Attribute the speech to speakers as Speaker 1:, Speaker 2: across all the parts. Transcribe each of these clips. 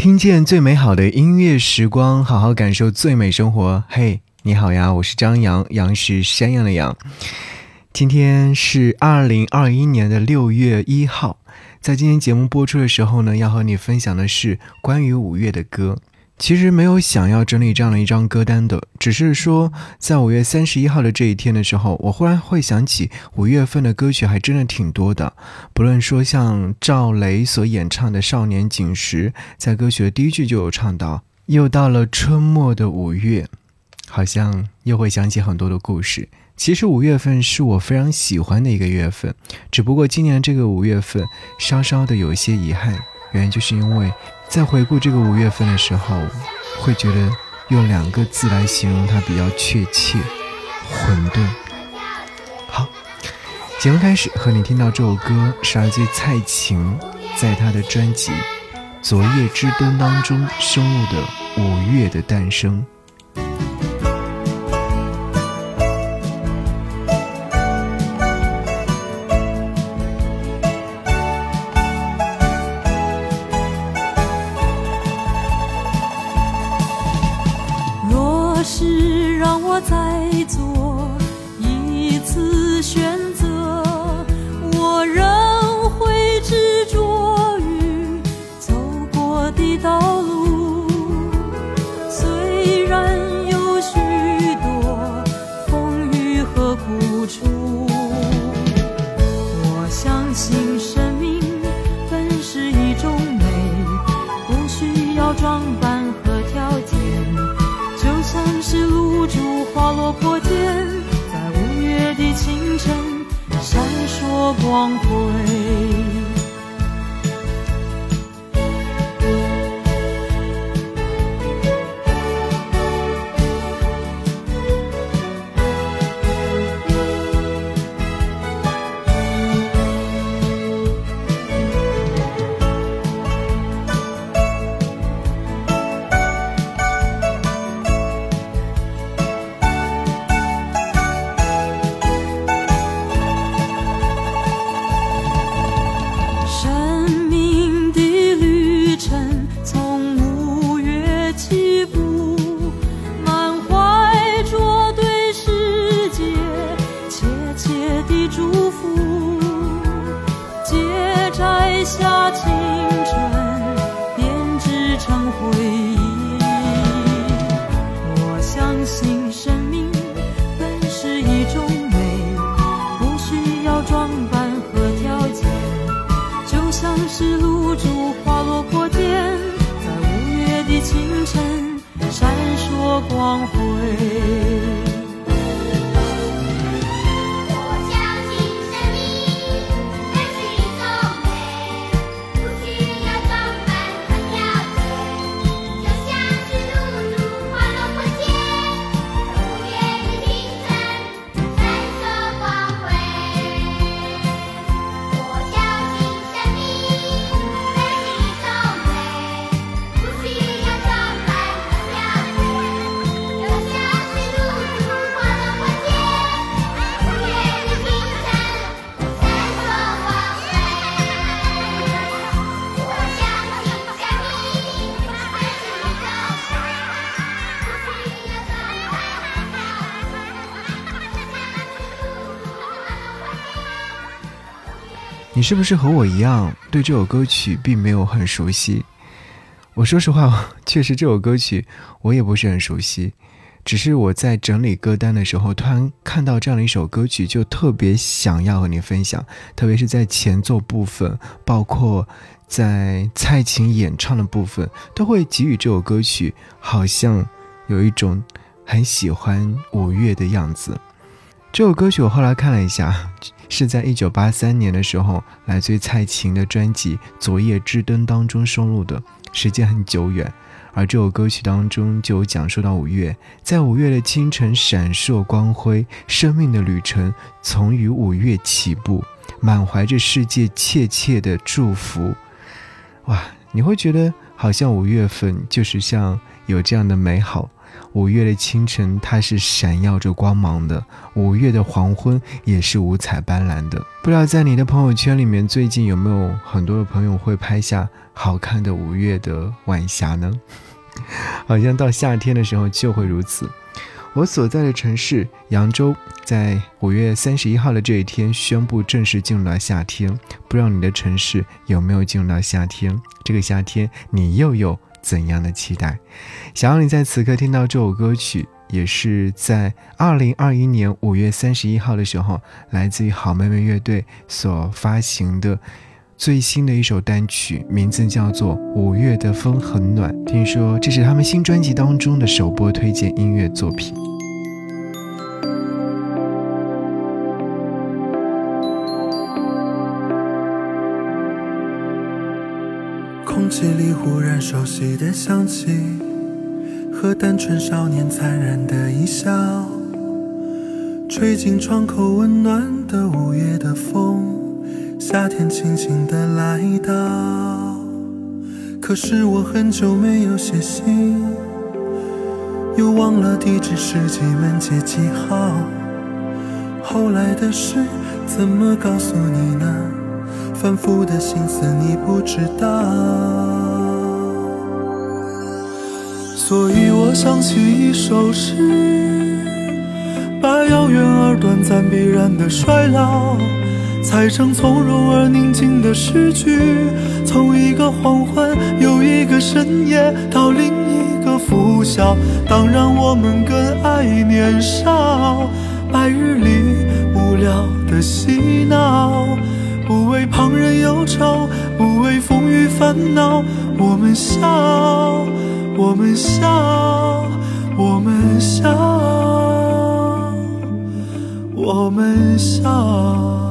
Speaker 1: 听见最美好的音乐时光，好好感受最美生活。嘿，你好呀，我是张扬，杨是山羊的羊。今天是二零二一年的六月一号，在今天节目播出的时候呢，要和你分享的是关于五月的歌。其实没有想要整理这样的一张歌单的，只是说在五月三十一号的这一天的时候，我忽然会想起五月份的歌曲还真的挺多的。不论说像赵雷所演唱的《少年锦时》，在歌曲的第一句就有唱到，又到了春末的五月，好像又会想起很多的故事。其实五月份是我非常喜欢的一个月份，只不过今年这个五月份稍稍的有一些遗憾，原因就是因为。在回顾这个五月份的时候，会觉得用两个字来形容它比较确切，混沌。好，节目开始，和你听到这首歌是来自蔡琴在她的专辑《昨夜之灯》当中收录的《五月的诞生》。
Speaker 2: 再做一次选择。落破天在五月的清晨闪烁光辉。光辉。
Speaker 1: 是不是和我一样对这首歌曲并没有很熟悉？我说实话，确实这首歌曲我也不是很熟悉，只是我在整理歌单的时候，突然看到这样的一首歌曲，就特别想要和你分享。特别是在前奏部分，包括在蔡琴演唱的部分，都会给予这首歌曲好像有一种很喜欢五月的样子。这首歌曲我后来看了一下。是在一九八三年的时候，来自于蔡琴的专辑《昨夜之灯》当中收录的，时间很久远。而这首歌曲当中就有讲述到五月，在五月的清晨闪烁光辉，生命的旅程从于五月起步，满怀着世界切切的祝福。哇，你会觉得好像五月份就是像有这样的美好，五月的清晨，它是闪耀着光芒的；五月的黄昏也是五彩斑斓的。不知道在你的朋友圈里面，最近有没有很多的朋友会拍下好看的五月的晚霞呢？好像到夏天的时候就会如此。我所在的城市扬州，在五月三十一号的这一天宣布正式进入了夏天。不知道你的城市有没有进入到夏天？这个夏天你又有怎样的期待？想要你在此刻听到这首歌曲，也是在二零二一年五月三十一号的时候，来自于好妹妹乐队所发行的。最新的一首单曲，名字叫做《五月的风很暖》。听说这是他们新专辑当中的首播推荐音乐作品。
Speaker 3: 空气里忽然熟悉的香气，和单纯少年残忍的一笑，吹进窗口温暖的五月的风。夏天轻轻地来到，可是我很久没有写信，又忘了地址是几门街几号。后来的事怎么告诉你呢？反复的心思你不知道，所以我想起一首诗，把遥远而短暂必然的衰老。裁成从容而宁静的诗句，从一个黄昏又一个深夜到另一个拂晓。当然，我们更爱年少，白日里无聊的嬉闹，旁人忧愁，不为风雨烦恼。我们笑，我们笑，我们笑，我们笑。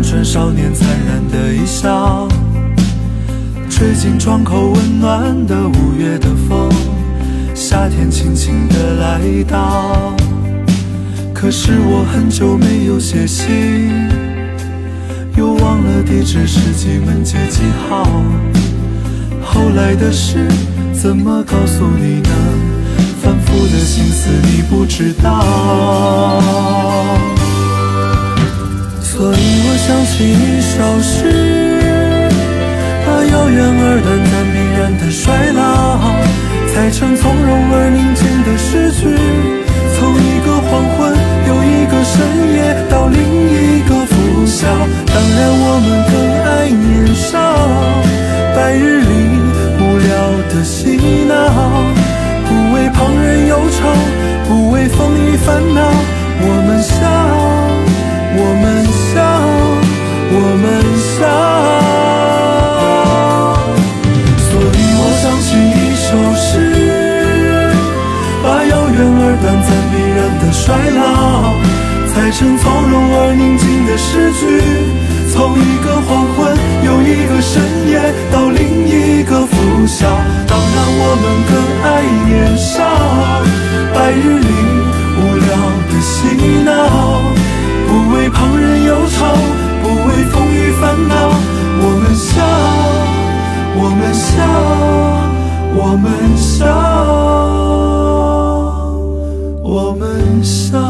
Speaker 3: 单纯少年残忍的一笑，吹进窗口温暖的五月的风，夏天轻轻地来到。可是我很久没有写信，又忘了地址是几门街几号。后来的事怎么告诉你呢？反复的心思你不知道。所以我想起一首诗，把遥远而短暂必然的衰老，裁成从容而宁静的诗句，从一个黄昏又一个深夜到另一个拂晓。当然我们更爱年少，白日里无聊的嬉闹，不为旁人忧愁，不为风雨烦恼，我们笑。我们更爱年少，白日里无聊的嬉闹。不为旁人忧愁，不为风雨烦恼，我们笑，我们笑，我们笑，我们笑。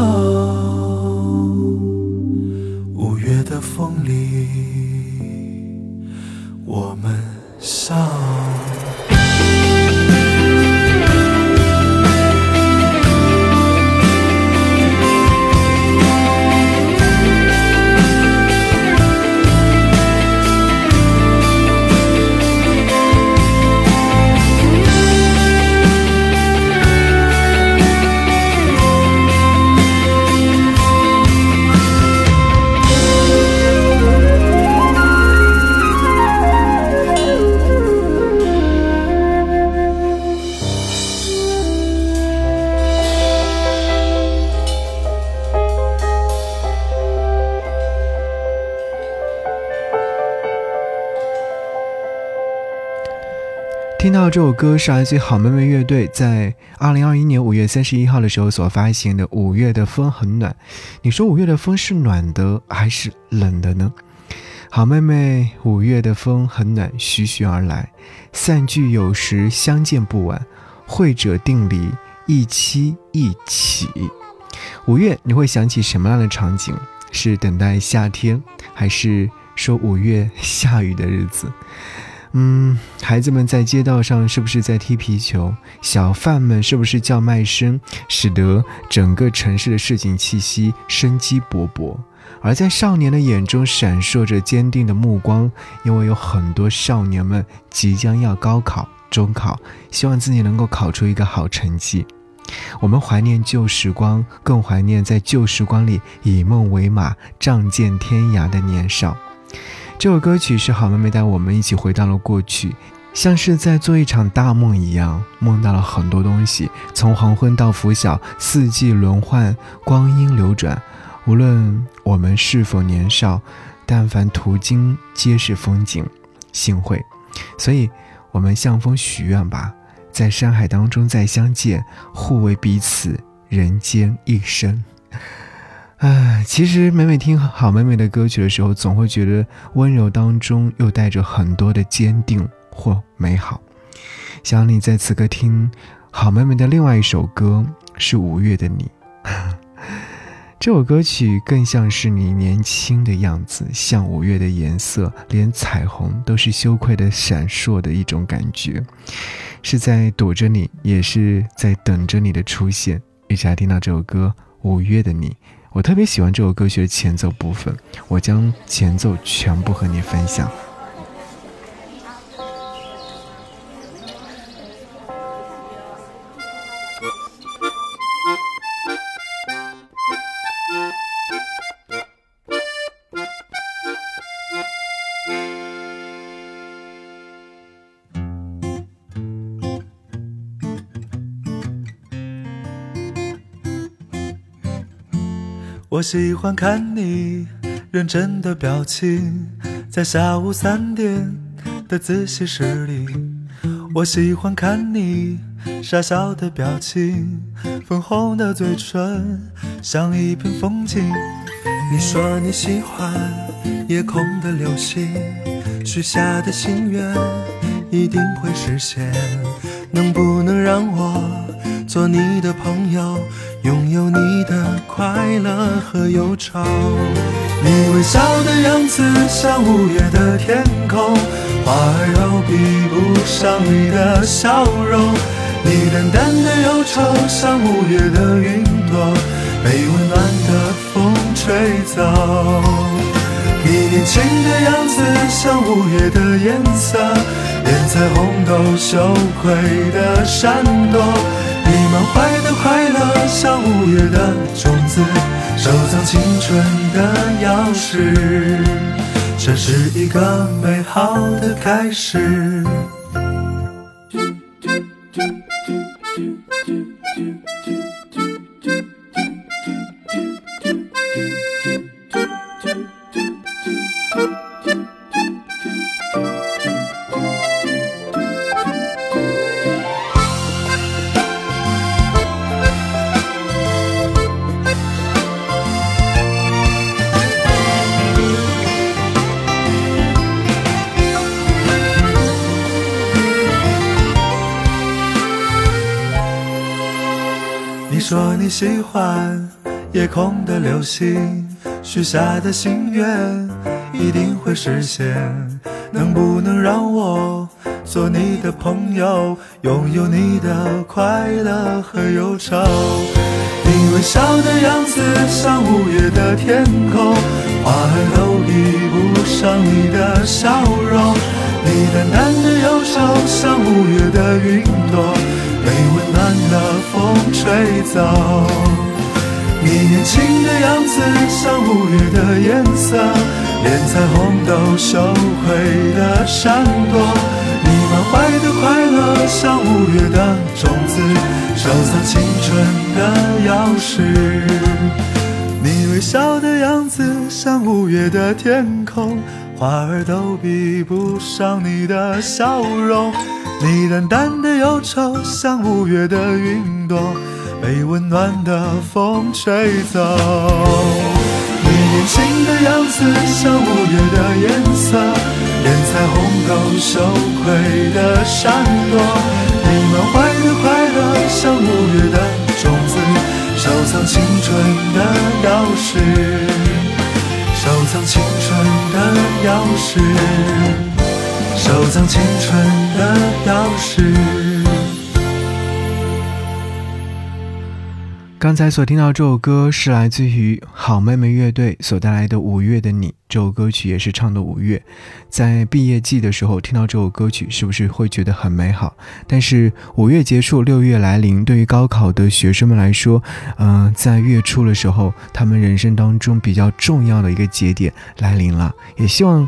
Speaker 1: 听到这首歌是来自好妹妹乐队在二零二一年五月三十一号的时候所发行的《五月的风很暖》。你说五月的风是暖的还是冷的呢？好妹妹，五月的风很暖，徐徐而来，散聚有时，相见不晚，会者定离，一期一起。五月你会想起什么样的场景？是等待夏天，还是说五月下雨的日子？嗯，孩子们在街道上是不是在踢皮球？小贩们是不是叫卖声，使得整个城市的市井气息生机勃勃？而在少年的眼中闪烁着坚定的目光，因为有很多少年们即将要高考、中考，希望自己能够考出一个好成绩。我们怀念旧时光，更怀念在旧时光里以梦为马、仗剑天涯的年少。这首歌曲是好妹妹带我们一起回到了过去，像是在做一场大梦一样，梦到了很多东西，从黄昏到拂晓，四季轮换，光阴流转。无论我们是否年少，但凡途经皆是风景，幸会。所以，我们向风许愿吧，在山海当中再相见，互为彼此人间一生。唉，其实每每听好妹妹的歌曲的时候，总会觉得温柔当中又带着很多的坚定或美好。想你在此刻听好妹妹的另外一首歌是五月的你，这首歌曲更像是你年轻的样子，像五月的颜色，连彩虹都是羞愧的闪烁的一种感觉，是在躲着你，也是在等着你的出现。一起来听到这首歌《五月的你》。我特别喜欢这首歌曲的前奏部分，我将前奏全部和你分享。
Speaker 3: 我喜欢看你认真的表情，在下午三点的自习室里。我喜欢看你傻笑的表情，粉红的嘴唇像一片风景。你说你喜欢夜空的流星，许下的心愿一定会实现。能不能让我做你的朋友？拥有你的快乐和忧愁，你微笑的样子像五月的天空，花儿都比不上你的笑容。你淡淡的忧愁像五月的云朵，被温暖的风吹走。你年轻的样子像五月的颜色，连彩虹都羞愧的闪躲。满怀的快乐，像五月的种子，收藏青春的钥匙，这是一个美好的开始。你喜欢夜空的流星，许下的心愿一定会实现。能不能让我做你的朋友，拥有你的快乐和忧愁？你微笑的样子像五月的天空，花儿都比不上你的笑容。你淡淡的忧愁像五月的云朵。被温暖的风吹走，你年轻的样子像五月的颜色，连彩虹都羞愧的闪躲。你满怀的快乐像五月的种子，收藏青春的钥匙。你微笑的样子像五月的天空，花儿都比不上你的笑容。你淡淡的忧愁，像五月的云朵，被温暖的风吹走。你年轻的样子，像五月的颜色，连彩虹都羞愧的闪躲。你满怀的快乐，像五月的种子，收藏青春的钥匙，收藏青春的钥匙。收藏青春的钥匙。
Speaker 1: 刚才所听到这首歌是来自于好妹妹乐队所带来的《五月的你》，这首歌曲也是唱的五月。在毕业季的时候听到这首歌曲，是不是会觉得很美好？但是五月结束，六月来临，对于高考的学生们来说，嗯，在月初的时候，他们人生当中比较重要的一个节点来临了。也希望。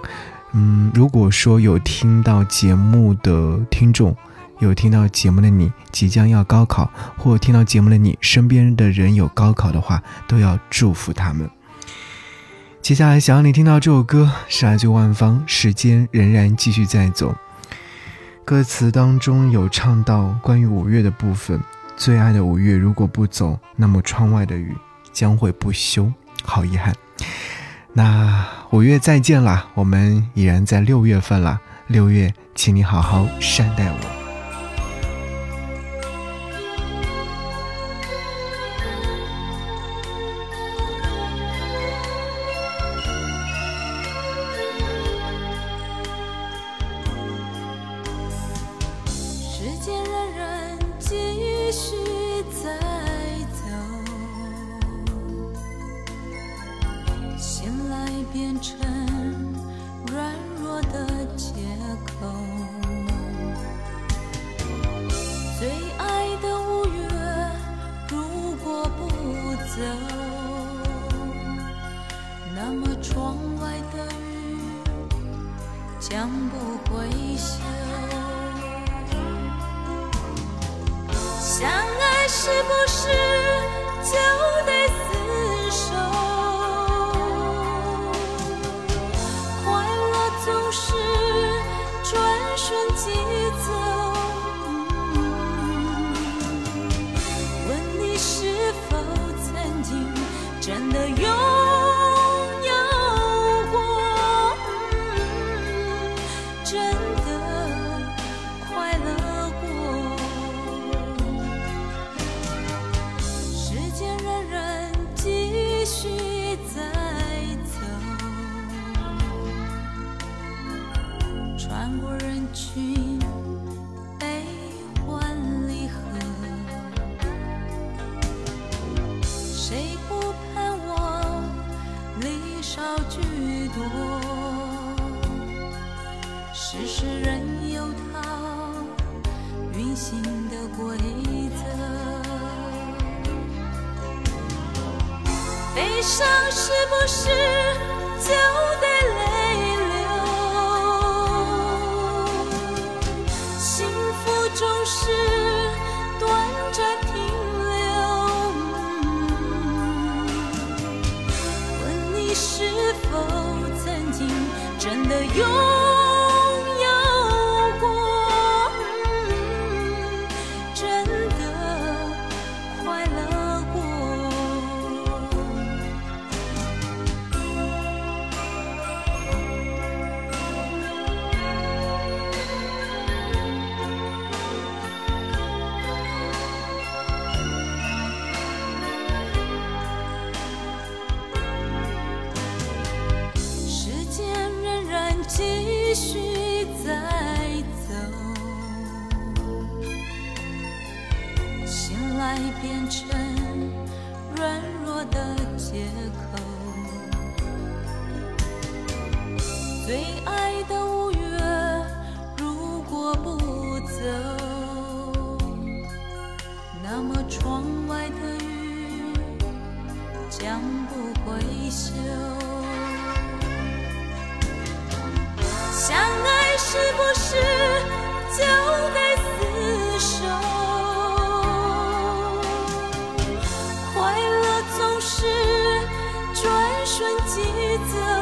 Speaker 1: 嗯，如果说有听到节目的听众，有听到节目的你即将要高考，或听到节目的你身边的人有高考的话，都要祝福他们。接下来想让你听到这首歌是来自万芳，《时间仍然继续在走》。歌词当中有唱到关于五月的部分，最爱的五月如果不走，那么窗外的雨将会不休，好遗憾。那五月再见啦，我们已然在六月份了。六月，请你好好善待我。
Speaker 2: 将不会休。相爱是不是就得厮守？快乐总是转瞬即走。问你是否曾经真的有？继续再走。醒来变成软弱的借口。瞬即走，